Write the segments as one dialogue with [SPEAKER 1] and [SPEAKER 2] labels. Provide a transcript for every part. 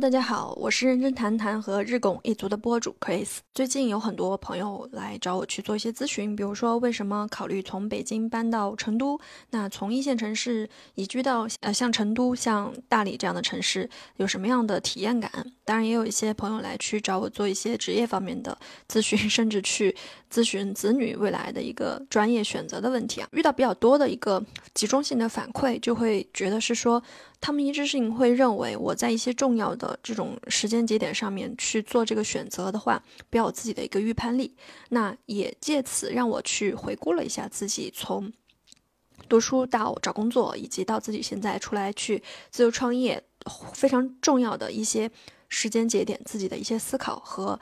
[SPEAKER 1] 大家好，我是认真谈谈和日拱一族的播主 Chris。最近有很多朋友来找我去做一些咨询，比如说为什么考虑从北京搬到成都？那从一线城市移居到呃像成都、像大理这样的城市，有什么样的体验感？当然，也有一些朋友来去找我做一些职业方面的咨询，甚至去咨询子女未来的一个专业选择的问题啊。遇到比较多的一个集中性的反馈，就会觉得是说。他们一致性会认为，我在一些重要的这种时间节点上面去做这个选择的话，不要有自己的一个预判力。那也借此让我去回顾了一下自己从读书到找工作，以及到自己现在出来去自由创业，非常重要的一些时间节点，自己的一些思考和。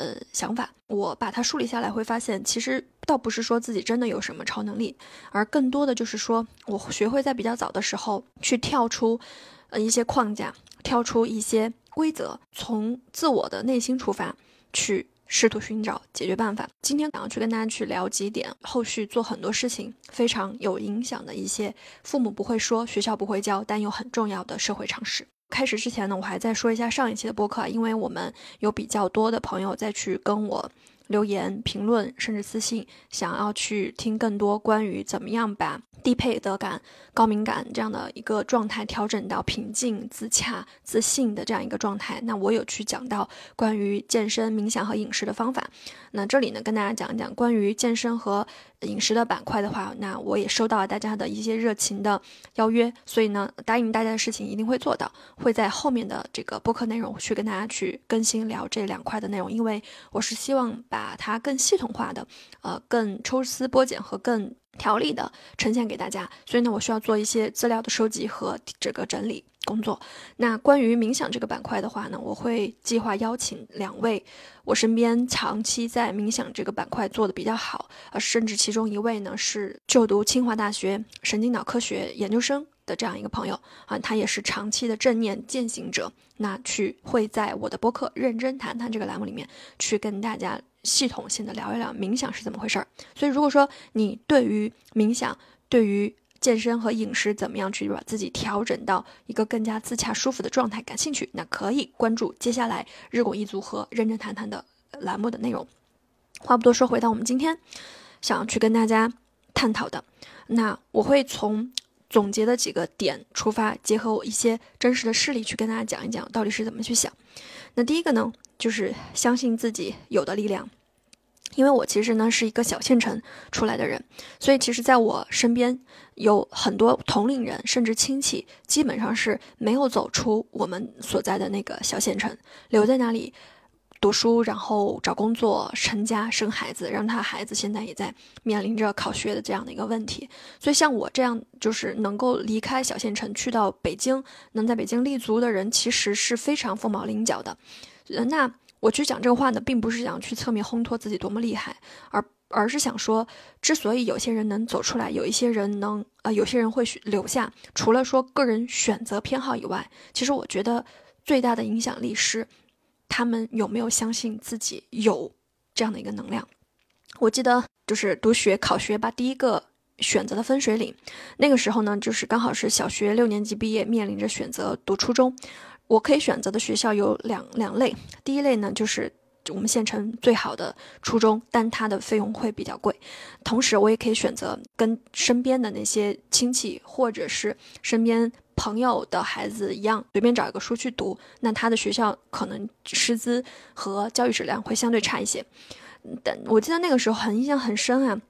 [SPEAKER 1] 呃，想法我把它梳理下来，会发现其实倒不是说自己真的有什么超能力，而更多的就是说我学会在比较早的时候去跳出呃一些框架，跳出一些规则，从自我的内心出发去试图寻找解决办法。今天想要去跟大家去聊几点，后续做很多事情非常有影响的一些父母不会说、学校不会教，但又很重要的社会常识。开始之前呢，我还在说一下上一期的播客，因为我们有比较多的朋友再去跟我留言、评论，甚至私信，想要去听更多关于怎么样把。低配得感、高敏感这样的一个状态调整到平静、自洽、自信的这样一个状态。那我有去讲到关于健身、冥想和饮食的方法。那这里呢，跟大家讲一讲关于健身和饮食的板块的话，那我也收到了大家的一些热情的邀约，所以呢，答应大家的事情一定会做到，会在后面的这个播客内容去跟大家去更新聊这两块的内容，因为我是希望把它更系统化的，呃，更抽丝剥茧和更。条理的呈现给大家，所以呢，我需要做一些资料的收集和这个整理工作。那关于冥想这个板块的话呢，我会计划邀请两位我身边长期在冥想这个板块做的比较好，呃，甚至其中一位呢是就读清华大学神经脑科学研究生的这样一个朋友啊，他也是长期的正念践行者。那去会在我的播客认真谈谈这个栏目里面去跟大家。系统性的聊一聊冥想是怎么回事儿。所以，如果说你对于冥想、对于健身和饮食怎么样去把自己调整到一个更加自洽、舒服的状态感兴趣，那可以关注接下来日拱一卒和认真谈谈的栏目的内容。话不多说，回到我们今天想要去跟大家探讨的，那我会从总结的几个点出发，结合我一些真实的事例去跟大家讲一讲到底是怎么去想。那第一个呢？就是相信自己有的力量，因为我其实呢是一个小县城出来的人，所以其实在我身边有很多同龄人，甚至亲戚，基本上是没有走出我们所在的那个小县城，留在那里读书，然后找工作、成家、生孩子，让他孩子现在也在面临着考学的这样的一个问题。所以像我这样，就是能够离开小县城去到北京，能在北京立足的人，其实是非常凤毛麟角的。那我去讲这个话呢，并不是想去侧面烘托自己多么厉害，而而是想说，之所以有些人能走出来，有一些人能，呃，有些人会留下，除了说个人选择偏好以外，其实我觉得最大的影响力是，他们有没有相信自己有这样的一个能量。我记得就是读学考学吧，第一个选择的分水岭，那个时候呢，就是刚好是小学六年级毕业，面临着选择读初中。我可以选择的学校有两两类，第一类呢就是我们县城最好的初中，但它的费用会比较贵。同时，我也可以选择跟身边的那些亲戚或者是身边朋友的孩子一样，随便找一个书去读。那他的学校可能师资和教育质量会相对差一些。但我记得那个时候很印象很深啊，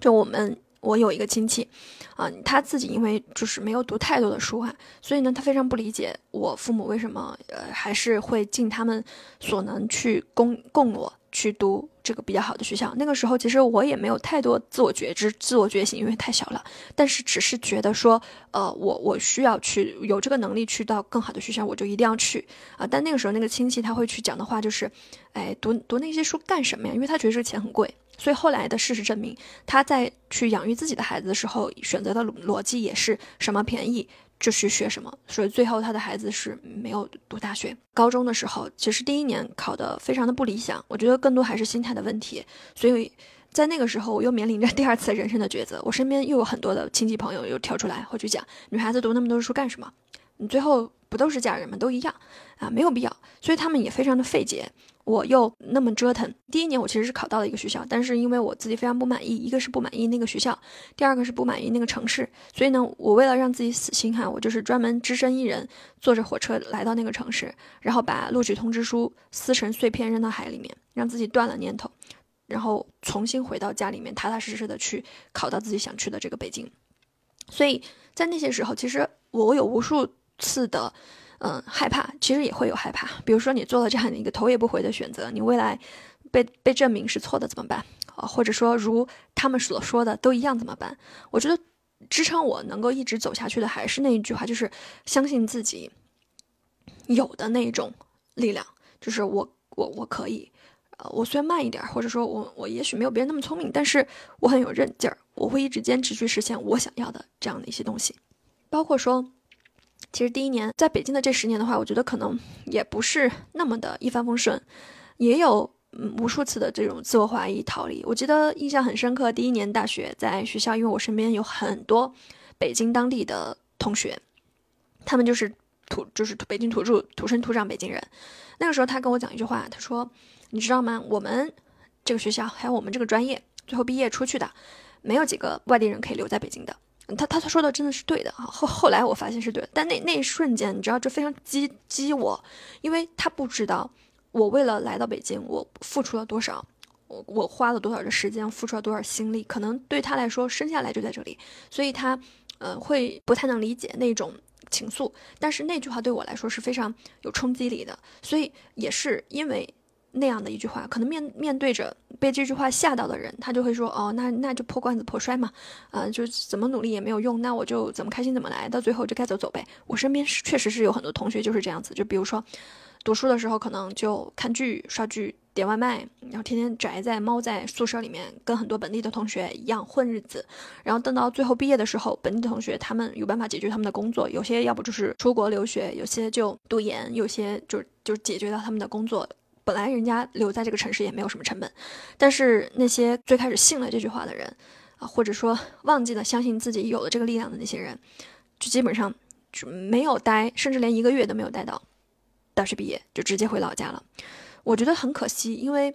[SPEAKER 1] 就我们。我有一个亲戚，啊，他自己因为就是没有读太多的书啊，所以呢，他非常不理解我父母为什么呃还是会尽他们所能去供供我去读这个比较好的学校。那个时候其实我也没有太多自我觉知、自我觉醒，因为太小了。但是只是觉得说，呃，我我需要去有这个能力去到更好的学校，我就一定要去啊。但那个时候那个亲戚他会去讲的话就是，哎，读读那些书干什么呀？因为他觉得这个钱很贵。所以后来的事实证明，他在去养育自己的孩子的时候，选择的逻辑也是什么便宜就去学什么。所以最后他的孩子是没有读大学。高中的时候，其实第一年考得非常的不理想，我觉得更多还是心态的问题。所以在那个时候，我又面临着第二次人生的抉择。我身边又有很多的亲戚朋友又跳出来，会去讲女孩子读那么多书干什么？你最后。不都是家人们都一样啊，没有必要，所以他们也非常的费解。我又那么折腾，第一年我其实是考到了一个学校，但是因为我自己非常不满意，一个是不满意那个学校，第二个是不满意那个城市，所以呢，我为了让自己死心哈，我就是专门只身一人坐着火车来到那个城市，然后把录取通知书撕成碎片扔到海里面，让自己断了念头，然后重新回到家里面，踏踏实实的去考到自己想去的这个北京。所以在那些时候，其实我有无数次的。嗯，害怕其实也会有害怕。比如说，你做了这样的一个头也不回的选择，你未来被被证明是错的怎么办啊？或者说，如他们所说的都一样怎么办？我觉得支撑我能够一直走下去的还是那一句话，就是相信自己有的那一种力量，就是我我我可以。呃，我虽然慢一点，或者说我我也许没有别人那么聪明，但是我很有韧劲儿，我会一直坚持去实现我想要的这样的一些东西，包括说。其实第一年在北京的这十年的话，我觉得可能也不是那么的一帆风顺，也有嗯无数次的这种自我怀疑、逃离。我记得印象很深刻，第一年大学在学校，因为我身边有很多北京当地的同学，他们就是土就是北京土著、土生土长北京人。那个时候他跟我讲一句话，他说：“你知道吗？我们这个学校还有我们这个专业，最后毕业出去的，没有几个外地人可以留在北京的。”他他他说的真的是对的啊，后后来我发现是对的，但那那一瞬间，你知道这非常激激我，因为他不知道我为了来到北京，我付出了多少，我我花了多少的时间，付出了多少心力，可能对他来说生下来就在这里，所以他呃会不太能理解那种情愫，但是那句话对我来说是非常有冲击力的，所以也是因为。那样的一句话，可能面面对着被这句话吓到的人，他就会说：“哦，那那就破罐子破摔嘛，啊，就怎么努力也没有用，那我就怎么开心怎么来，到最后就该走走呗。”我身边是确实是有很多同学就是这样子，就比如说读书的时候可能就看剧、刷剧、点外卖，然后天天宅在猫在宿舍里面，跟很多本地的同学一样混日子，然后等到最后毕业的时候，本地同学他们有办法解决他们的工作，有些要不就是出国留学，有些就读研，有些就就解决到他们的工作。本来人家留在这个城市也没有什么成本，但是那些最开始信了这句话的人，啊，或者说忘记了相信自己有了这个力量的那些人，就基本上就没有待，甚至连一个月都没有待到大学毕业，就直接回老家了。我觉得很可惜，因为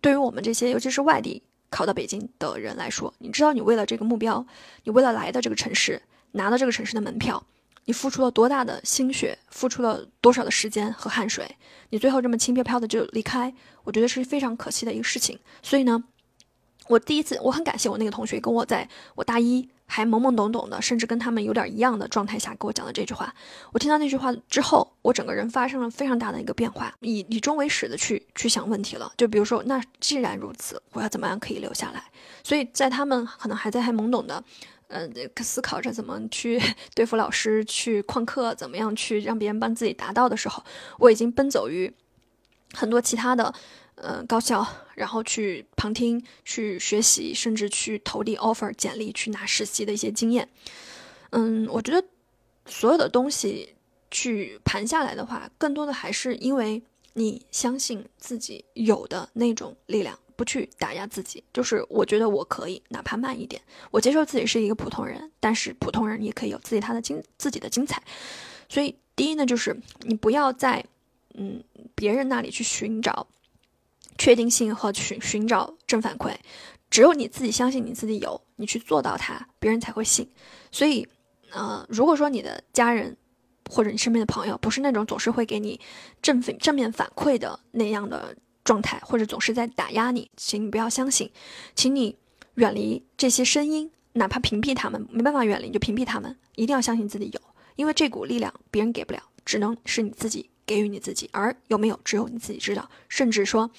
[SPEAKER 1] 对于我们这些尤其是外地考到北京的人来说，你知道，你为了这个目标，你为了来到这个城市，拿到这个城市的门票。你付出了多大的心血，付出了多少的时间和汗水，你最后这么轻飘飘的就离开，我觉得是非常可惜的一个事情。所以呢，我第一次我很感谢我那个同学，跟我在我大一还懵懵懂懂的，甚至跟他们有点一样的状态下给我讲的这句话。我听到那句话之后，我整个人发生了非常大的一个变化，以以终为始的去去想问题了。就比如说，那既然如此，我要怎么样可以留下来？所以在他们可能还在还懵懂的。嗯，思考着怎么去 对付老师，去旷课，怎么样去让别人帮自己达到的时候，我已经奔走于很多其他的呃高校，然后去旁听、去学习，甚至去投递 offer 简历，去拿实习的一些经验。嗯，我觉得所有的东西去盘下来的话，更多的还是因为你相信自己有的那种力量。不去打压自己，就是我觉得我可以，哪怕慢一点，我接受自己是一个普通人，但是普通人也可以有自己他的精自己的精彩。所以第一呢，就是你不要在嗯别人那里去寻找确定性和寻寻找正反馈，只有你自己相信你自己有，你去做到它，别人才会信。所以呃，如果说你的家人或者你身边的朋友不是那种总是会给你正反正面反馈的那样的。状态或者总是在打压你，请你不要相信，请你远离这些声音，哪怕屏蔽他们，没办法远离就屏蔽他们，一定要相信自己有，因为这股力量别人给不了，只能是你自己给予你自己，而有没有只有你自己知道，甚至说，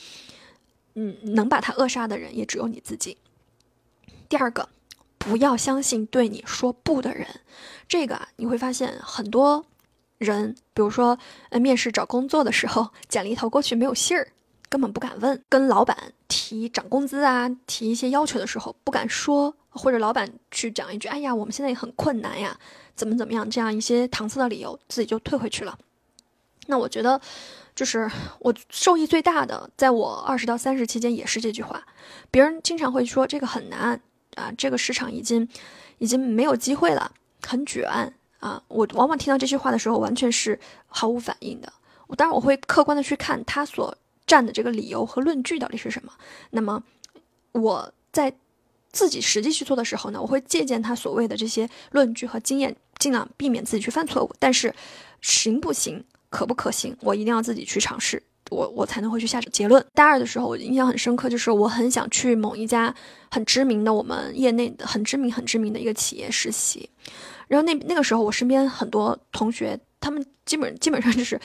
[SPEAKER 1] 嗯，能把他扼杀的人也只有你自己。第二个，不要相信对你说不的人，这个啊，你会发现很多人，比如说呃，面试找工作的时候，简历投过去没有信儿。根本不敢问，跟老板提涨工资啊，提一些要求的时候不敢说，或者老板去讲一句：“哎呀，我们现在也很困难呀，怎么怎么样？”这样一些搪塞的理由，自己就退回去了。那我觉得，就是我受益最大的，在我二十到三十期间也是这句话。别人经常会说这个很难啊，这个市场已经已经没有机会了，很卷啊，我往往听到这句话的时候，完全是毫无反应的。我当然我会客观的去看他所站的这个理由和论据到底是什么。那么我在自己实际去做的时候呢，我会借鉴他所谓的这些论据和经验，尽量避免自己去犯错误。但是行不行，可不可行，我一定要自己去尝试，我我才能会去下结论。大二的时候，我印象很深刻，就是我很想去某一家很知名的我们业内的很知名很知名的一个企业实习。然后那那个时候，我身边很多同学，他们基本基本上就是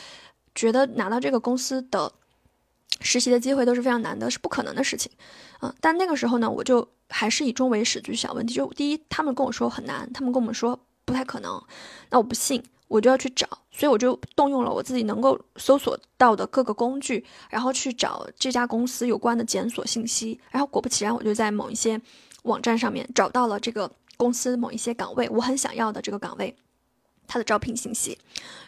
[SPEAKER 1] 觉得拿到这个公司的实习的机会都是非常难的，是不可能的事情。嗯，但那个时候呢，我就。还是以终为始，去想问题。就第一，他们跟我说很难，他们跟我们说不太可能，那我不信，我就要去找，所以我就动用了我自己能够搜索到的各个工具，然后去找这家公司有关的检索信息。然后果不其然，我就在某一些网站上面找到了这个公司某一些岗位，我很想要的这个岗位，它的招聘信息。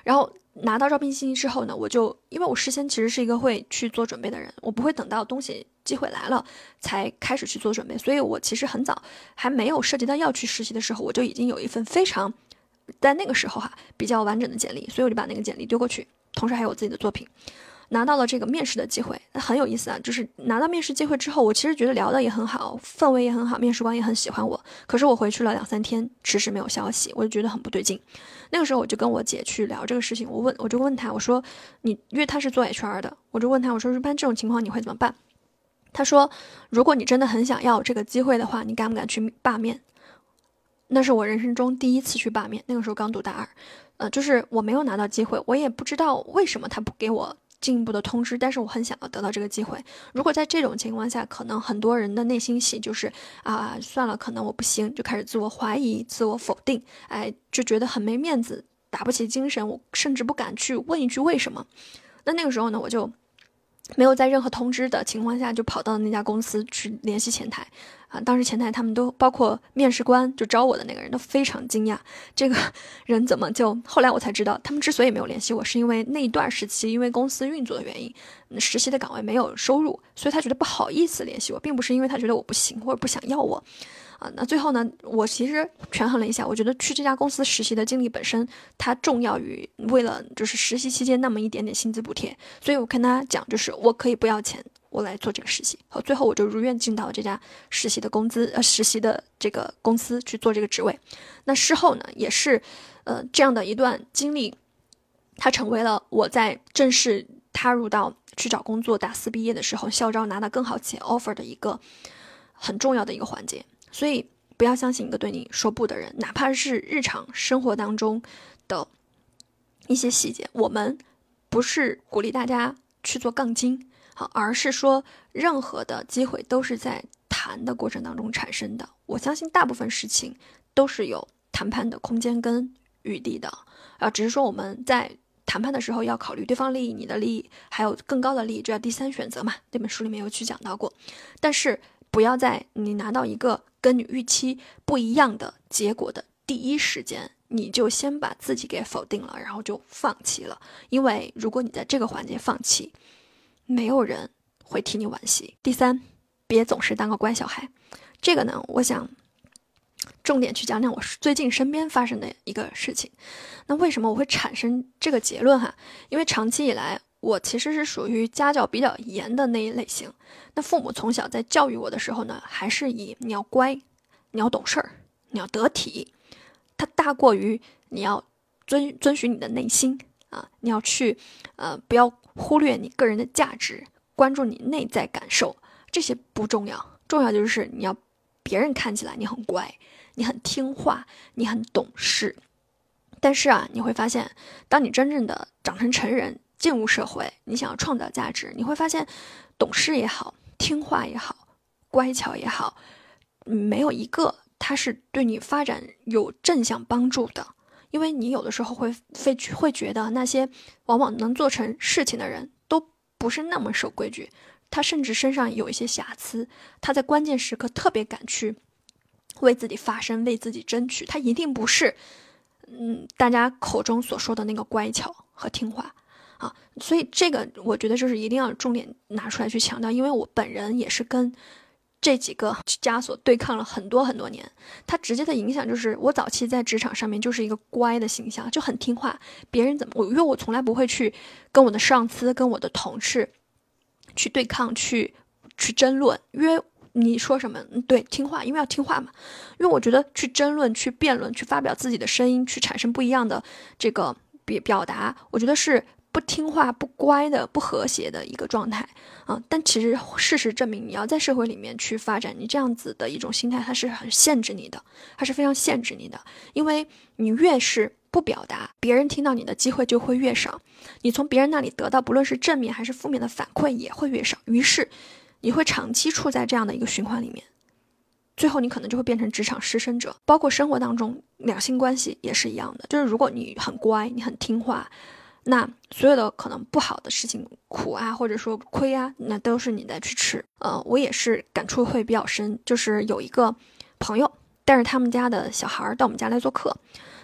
[SPEAKER 1] 然后拿到招聘信息之后呢，我就因为我事先其实是一个会去做准备的人，我不会等到东西。机会来了，才开始去做准备。所以我其实很早还没有涉及到要去实习的时候，我就已经有一份非常在那个时候哈比较完整的简历，所以我就把那个简历丢过去，同时还有我自己的作品，拿到了这个面试的机会。那很有意思啊，就是拿到面试机会之后，我其实觉得聊的也很好，氛围也很好，面试官也很喜欢我。可是我回去了两三天，迟迟没有消息，我就觉得很不对劲。那个时候我就跟我姐去聊这个事情，我问我就问她，我说你因为她是做 HR 的，我就问她，我说一般这种情况你会怎么办？他说：“如果你真的很想要这个机会的话，你敢不敢去罢面？”那是我人生中第一次去罢面。那个时候刚读大二，呃，就是我没有拿到机会，我也不知道为什么他不给我进一步的通知。但是我很想要得到这个机会。如果在这种情况下，可能很多人的内心戏就是啊，算了，可能我不行，就开始自我怀疑、自我否定，哎，就觉得很没面子，打不起精神，我甚至不敢去问一句为什么。那那个时候呢，我就。没有在任何通知的情况下就跑到那家公司去联系前台，啊，当时前台他们都包括面试官就招我的那个人都非常惊讶，这个 人怎么就后来我才知道，他们之所以没有联系我，是因为那一段时期因为公司运作的原因，实习的岗位没有收入，所以他觉得不好意思联系我，并不是因为他觉得我不行或者不想要我。啊，那最后呢？我其实权衡了一下，我觉得去这家公司实习的经历本身，它重要于为了就是实习期间那么一点点薪资补贴。所以我跟他讲，就是我可以不要钱，我来做这个实习。好，最后我就如愿进到这家实习的工资呃实习的这个公司去做这个职位。那事后呢，也是呃这样的一段经历，它成为了我在正式踏入到去找工作、大四毕业的时候，校招拿到更好企业 offer 的一个很重要的一个环节。所以不要相信一个对你说不的人，哪怕是日常生活当中的一些细节。我们不是鼓励大家去做杠精，好，而是说任何的机会都是在谈的过程当中产生的。我相信大部分事情都是有谈判的空间跟余地的，啊，只是说我们在谈判的时候要考虑对方利益、你的利益，还有更高的利益，这叫第三选择嘛。这本书里面有去讲到过，但是不要在你拿到一个。跟你预期不一样的结果的第一时间，你就先把自己给否定了，然后就放弃了。因为如果你在这个环节放弃，没有人会替你惋惜。第三，别总是当个乖小孩。这个呢，我想重点去讲讲我最近身边发生的一个事情。那为什么我会产生这个结论哈？因为长期以来。我其实是属于家教比较严的那一类型。那父母从小在教育我的时候呢，还是以你要乖，你要懂事儿，你要得体，它大过于你要遵遵循你的内心啊，你要去呃不要忽略你个人的价值，关注你内在感受，这些不重要，重要就是你要别人看起来你很乖，你很听话，你很懂事。但是啊，你会发现，当你真正的长成成人。进入社会，你想要创造价值，你会发现，懂事也好，听话也好，乖巧也好，没有一个他是对你发展有正向帮助的。因为你有的时候会会会觉得那些往往能做成事情的人都不是那么守规矩，他甚至身上有一些瑕疵，他在关键时刻特别敢去为自己发声，为自己争取，他一定不是嗯大家口中所说的那个乖巧和听话。啊，所以这个我觉得就是一定要重点拿出来去强调，因为我本人也是跟这几个枷锁对抗了很多很多年，它直接的影响就是我早期在职场上面就是一个乖的形象，就很听话，别人怎么我，因为我从来不会去跟我的上司、跟我的同事去对抗、去去争论，因为你说什么，对，听话，因为要听话嘛。因为我觉得去争论、去辩论、去发表自己的声音、去产生不一样的这个表表达，我觉得是。不听话、不乖的、不和谐的一个状态啊！但其实事实证明，你要在社会里面去发展，你这样子的一种心态，它是很限制你的，它是非常限制你的。因为你越是不表达，别人听到你的机会就会越少，你从别人那里得到不论是正面还是负面的反馈也会越少。于是你会长期处在这样的一个循环里面，最后你可能就会变成职场失身者。包括生活当中两性关系也是一样的，就是如果你很乖，你很听话。那所有的可能不好的事情，苦啊，或者说亏啊，那都是你在去吃。呃，我也是感触会比较深，就是有一个朋友带着他们家的小孩到我们家来做客。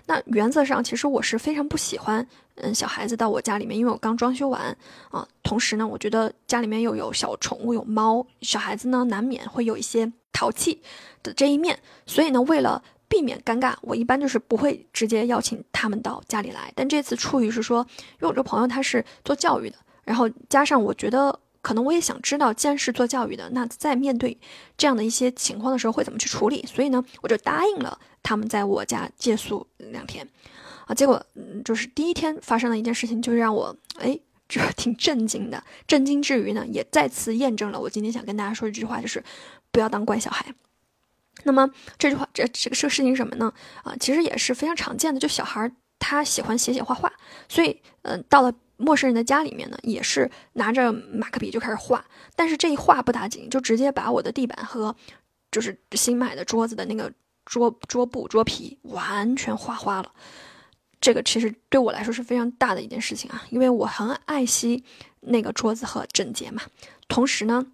[SPEAKER 1] 那原则上，其实我是非常不喜欢，嗯，小孩子到我家里面，因为我刚装修完啊。同时呢，我觉得家里面又有小宠物，有猫，小孩子呢难免会有一些淘气的这一面。所以呢，为了避免尴尬，我一般就是不会直接邀请他们到家里来。但这次出于是说，因为我这朋友他是做教育的，然后加上我觉得可能我也想知道，既然是做教育的，那在面对这样的一些情况的时候会怎么去处理。所以呢，我就答应了他们在我家借宿两天。啊，结果就是第一天发生的一件事情，就让我哎，就 挺震惊的。震惊之余呢，也再次验证了我今天想跟大家说一句话，就是不要当乖小孩。那么这句话，这这个这个事情是什么呢？啊，其实也是非常常见的，就小孩他喜欢写写画画，所以嗯，到了陌生人的家里面呢，也是拿着马克笔就开始画。但是这一画不打紧，就直接把我的地板和就是新买的桌子的那个桌桌布桌皮完全画花了。这个其实对我来说是非常大的一件事情啊，因为我很爱惜那个桌子和整洁嘛。同时呢。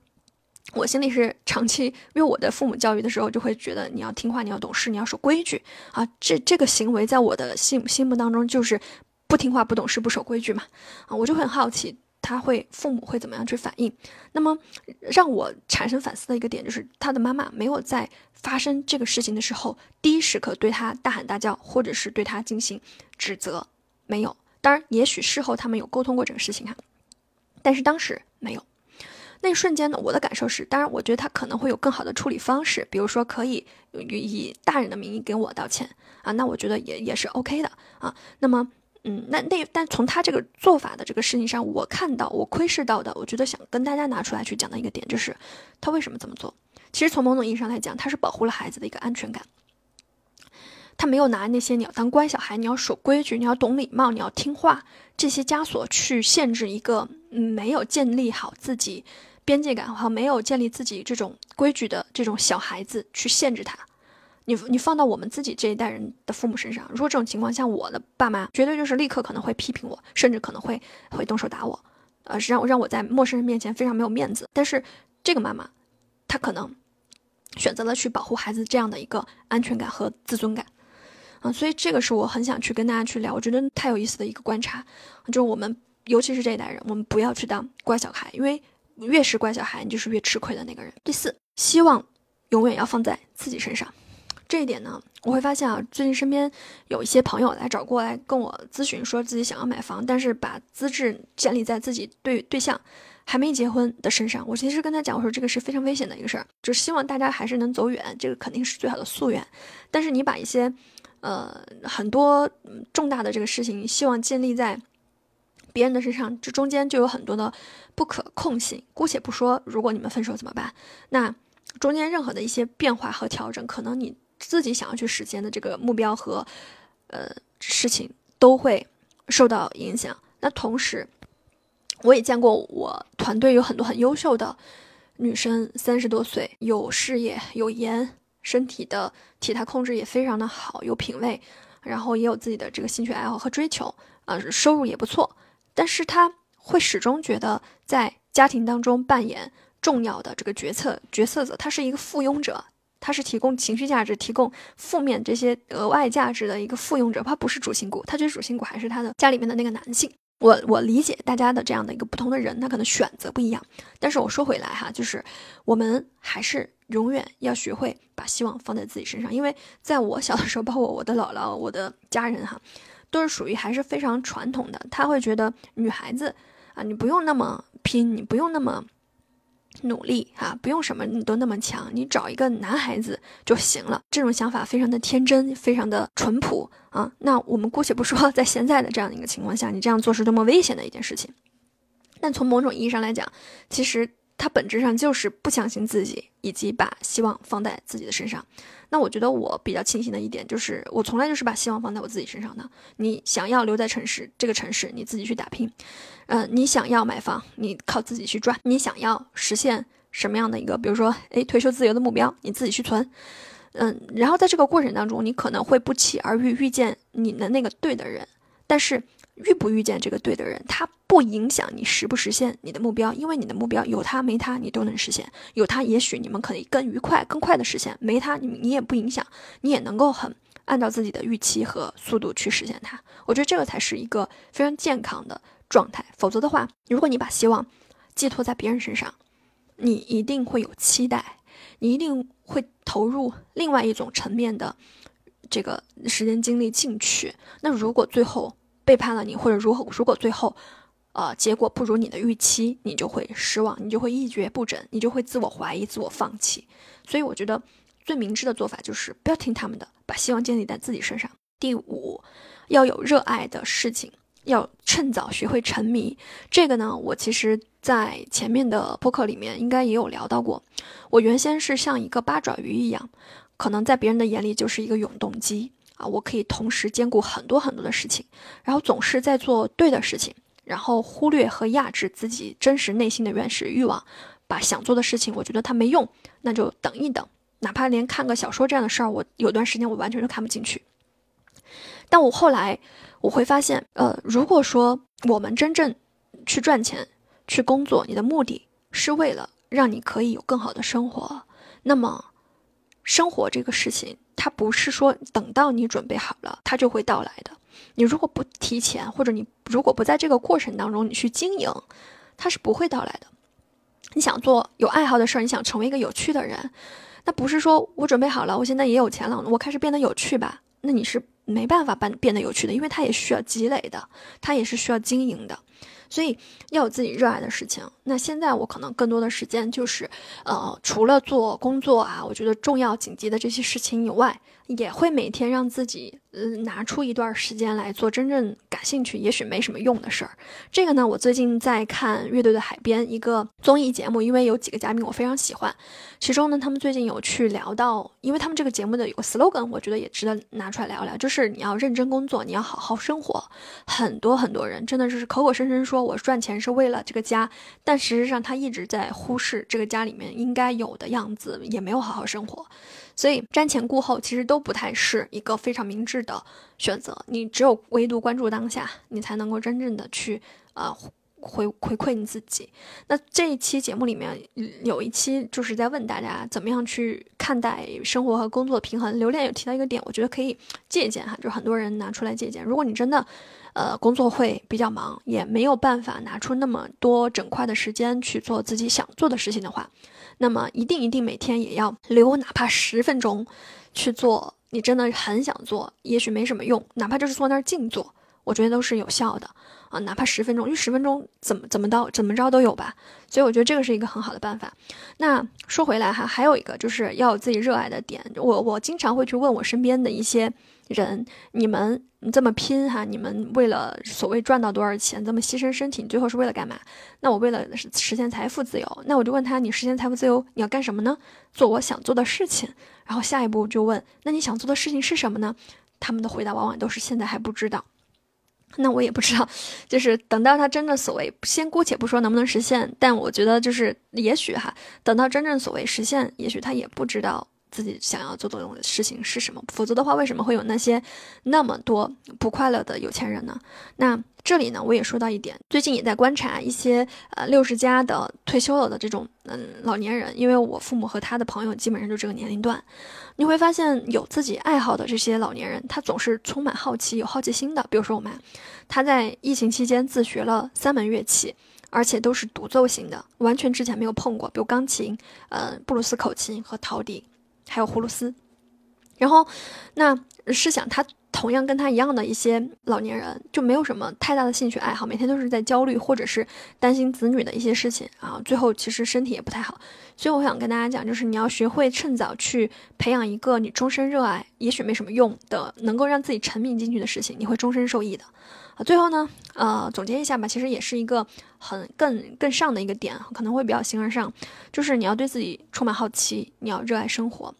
[SPEAKER 1] 我心里是长期，因为我的父母教育的时候就会觉得你要听话，你要懂事，你要守规矩啊。这这个行为在我的心心目当中就是不听话、不懂事、不守规矩嘛啊。我就很好奇他会父母会怎么样去反应。那么让我产生反思的一个点就是，他的妈妈没有在发生这个事情的时候第一时刻对他大喊大叫，或者是对他进行指责，没有。当然，也许事后他们有沟通过这个事情哈，但是当时没有。那一瞬间呢，我的感受是，当然，我觉得他可能会有更好的处理方式，比如说可以以大人的名义给我道歉啊，那我觉得也也是 OK 的啊。那么，嗯，那那但从他这个做法的这个事情上，我看到我窥视到的，我觉得想跟大家拿出来去讲的一个点，就是他为什么这么做？其实从某种意义上来讲，他是保护了孩子的一个安全感。他没有拿那些你要当乖小孩，你要守规矩，你要懂礼貌，你要听话这些枷锁去限制一个没有建立好自己边界感和没有建立自己这种规矩的这种小孩子去限制他。你你放到我们自己这一代人的父母身上，如果这种情况，像我的爸妈，绝对就是立刻可能会批评我，甚至可能会会动手打我，呃，让让我在陌生人面前非常没有面子。但是这个妈妈，她可能选择了去保护孩子这样的一个安全感和自尊感。啊，所以这个是我很想去跟大家去聊，我觉得太有意思的一个观察，就是我们尤其是这一代人，我们不要去当乖小孩，因为越是乖小孩，你就是越吃亏的那个人。第四，希望永远要放在自己身上，这一点呢，我会发现啊，最近身边有一些朋友来找过来跟我咨询，说自己想要买房，但是把资质建立在自己对对象还没结婚的身上。我其实跟他讲，我说这个是非常危险的一个事儿，就是希望大家还是能走远，这个肯定是最好的夙愿。但是你把一些呃，很多重大的这个事情，希望建立在别人的身上，这中间就有很多的不可控性。姑且不说，如果你们分手怎么办？那中间任何的一些变化和调整，可能你自己想要去实现的这个目标和呃事情都会受到影响。那同时，我也见过我团队有很多很优秀的女生，三十多岁，有事业，有颜。身体的体态控制也非常的好，有品位，然后也有自己的这个兴趣爱好和追求，啊，收入也不错。但是他会始终觉得在家庭当中扮演重要的这个决策角色者，他是一个附庸者，他是提供情绪价值、提供负面这些额外价值的一个附庸者，他不是主心骨。他觉得主心骨还是他的家里面的那个男性。我我理解大家的这样的一个不同的人，他可能选择不一样。但是我说回来哈，就是我们还是永远要学会把希望放在自己身上，因为在我小的时候，包括我的姥姥、我的家人哈，都是属于还是非常传统的，他会觉得女孩子啊，你不用那么拼，你不用那么。努力哈，不用什么你都那么强，你找一个男孩子就行了。这种想法非常的天真，非常的淳朴啊。那我们姑且不说，在现在的这样一个情况下，你这样做是多么危险的一件事情。但从某种意义上来讲，其实。他本质上就是不相信自己，以及把希望放在自己的身上。那我觉得我比较庆幸的一点就是，我从来就是把希望放在我自己身上的。你想要留在城市，这个城市你自己去打拼。嗯，你想要买房，你靠自己去赚。你想要实现什么样的一个，比如说，诶，退休自由的目标，你自己去存。嗯，然后在这个过程当中，你可能会不期而遇遇见你的那个对的人，但是。遇不遇见这个对的人，他不影响你实不实现你的目标，因为你的目标有他没他你都能实现，有他也许你们可以更愉快、更快的实现，没他你你也不影响，你也能够很按照自己的预期和速度去实现它。我觉得这个才是一个非常健康的状态，否则的话，如果你把希望寄托在别人身上，你一定会有期待，你一定会投入另外一种层面的这个时间精力进去。那如果最后，背叛了你，或者如何？如果最后，呃，结果不如你的预期，你就会失望，你就会一蹶不振，你就会自我怀疑、自我放弃。所以我觉得最明智的做法就是不要听他们的，把希望建立在自己身上。第五，要有热爱的事情，要趁早学会沉迷。这个呢，我其实在前面的播客里面应该也有聊到过。我原先是像一个八爪鱼一样，可能在别人的眼里就是一个永动机。啊，我可以同时兼顾很多很多的事情，然后总是在做对的事情，然后忽略和压制自己真实内心的原始欲望，把想做的事情，我觉得它没用，那就等一等，哪怕连看个小说这样的事儿，我有段时间我完全都看不进去。但我后来我会发现，呃，如果说我们真正去赚钱、去工作，你的目的是为了让你可以有更好的生活，那么生活这个事情。它不是说等到你准备好了，它就会到来的。你如果不提前，或者你如果不在这个过程当中你去经营，它是不会到来的。你想做有爱好的事儿，你想成为一个有趣的人，那不是说我准备好了，我现在也有钱了，我开始变得有趣吧？那你是没办法变变得有趣的，因为它也需要积累的，它也是需要经营的。所以要有自己热爱的事情。那现在我可能更多的时间就是，呃，除了做工作啊，我觉得重要紧急的这些事情以外，也会每天让自己。嗯，拿出一段时间来做真正感兴趣、也许没什么用的事儿。这个呢，我最近在看《乐队的海边》一个综艺节目，因为有几个嘉宾我非常喜欢。其中呢，他们最近有去聊到，因为他们这个节目的有个 slogan，我觉得也值得拿出来聊聊，就是你要认真工作，你要好好生活。很多很多人真的是口口声声说我赚钱是为了这个家，但实际上他一直在忽视这个家里面应该有的样子，也没有好好生活。所以瞻前顾后其实都不太是一个非常明智的选择。你只有唯独关注当下，你才能够真正的去呃回回馈你自己。那这一期节目里面有一期就是在问大家怎么样去看待生活和工作平衡。刘恋有提到一个点，我觉得可以借鉴哈，就是很多人拿出来借鉴。如果你真的呃工作会比较忙，也没有办法拿出那么多整块的时间去做自己想做的事情的话。那么一定一定每天也要留哪怕十分钟，去做你真的很想做，也许没什么用，哪怕就是坐那儿静坐，我觉得都是有效的。啊，哪怕十分钟，因为十分钟怎么怎么到怎么着都有吧，所以我觉得这个是一个很好的办法。那说回来哈，还有一个就是要有自己热爱的点，我我经常会去问我身边的一些。人，你们这么拼哈，你们为了所谓赚到多少钱，这么牺牲身体，你最后是为了干嘛？那我为了实现财富自由，那我就问他，你实现财富自由你要干什么呢？做我想做的事情。然后下一步就问，那你想做的事情是什么呢？他们的回答往往都是现在还不知道。那我也不知道，就是等到他真正所谓，先姑且不说能不能实现，但我觉得就是也许哈，等到真正所谓实现，也许他也不知道。自己想要做的事情是什么，否则的话，为什么会有那些那么多不快乐的有钱人呢？那这里呢，我也说到一点，最近也在观察一些呃六十加的退休了的这种嗯老年人，因为我父母和他的朋友基本上就这个年龄段，你会发现有自己爱好的这些老年人，他总是充满好奇、有好奇心的。比如说我妈，她在疫情期间自学了三门乐器。而且都是独奏型的，完全之前没有碰过，比如钢琴、呃布鲁斯口琴和陶笛，还有葫芦丝。然后，那试想他同样跟他一样的一些老年人，就没有什么太大的兴趣爱好，每天都是在焦虑或者是担心子女的一些事情啊，最后其实身体也不太好。所以我想跟大家讲，就是你要学会趁早去培养一个你终身热爱，也许没什么用的，能够让自己沉迷进去的事情，你会终身受益的。最后呢，呃，总结一下吧，其实也是一个很更更上的一个点，可能会比较形而上，就是你要对自己充满好奇，你要热爱生活。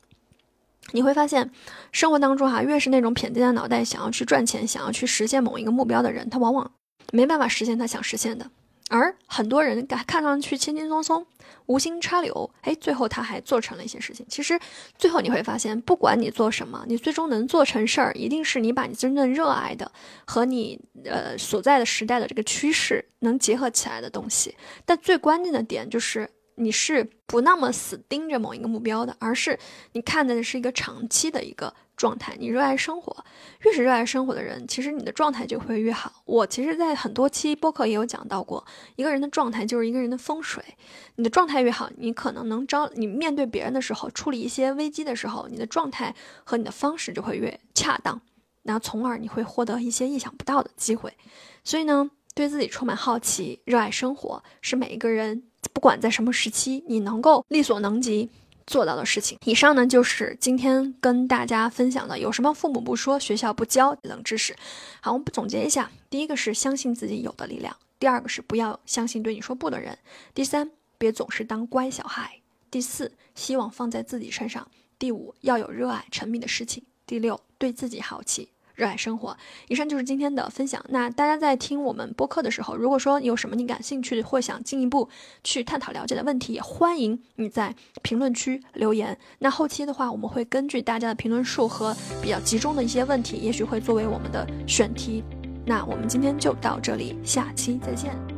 [SPEAKER 1] 你会发现，生活当中哈，越是那种偏激的脑袋，想要去赚钱，想要去实现某一个目标的人，他往往没办法实现他想实现的。而很多人看看上去轻轻松松、无心插柳，哎，最后他还做成了一些事情。其实最后你会发现，不管你做什么，你最终能做成事儿，一定是你把你真正热爱的和你呃所在的时代的这个趋势能结合起来的东西。但最关键的点就是。你是不那么死盯着某一个目标的，而是你看的是一个长期的一个状态。你热爱生活，越是热爱生活的人，其实你的状态就会越好。我其实，在很多期播客也有讲到过，一个人的状态就是一个人的风水。你的状态越好，你可能能招你面对别人的时候，处理一些危机的时候，你的状态和你的方式就会越恰当，那从而你会获得一些意想不到的机会。所以呢，对自己充满好奇，热爱生活，是每一个人。不管在什么时期，你能够力所能及做到的事情。以上呢，就是今天跟大家分享的，有什么父母不说，学校不教冷知识。好，我们总结一下：第一个是相信自己有的力量；第二个是不要相信对你说不的人；第三，别总是当乖小孩；第四，希望放在自己身上；第五，要有热爱沉迷的事情；第六，对自己好奇。热爱生活。以上就是今天的分享。那大家在听我们播客的时候，如果说有什么你感兴趣或想进一步去探讨了解的问题，也欢迎你在评论区留言。那后期的话，我们会根据大家的评论数和比较集中的一些问题，也许会作为我们的选题。那我们今天就到这里，下期再见。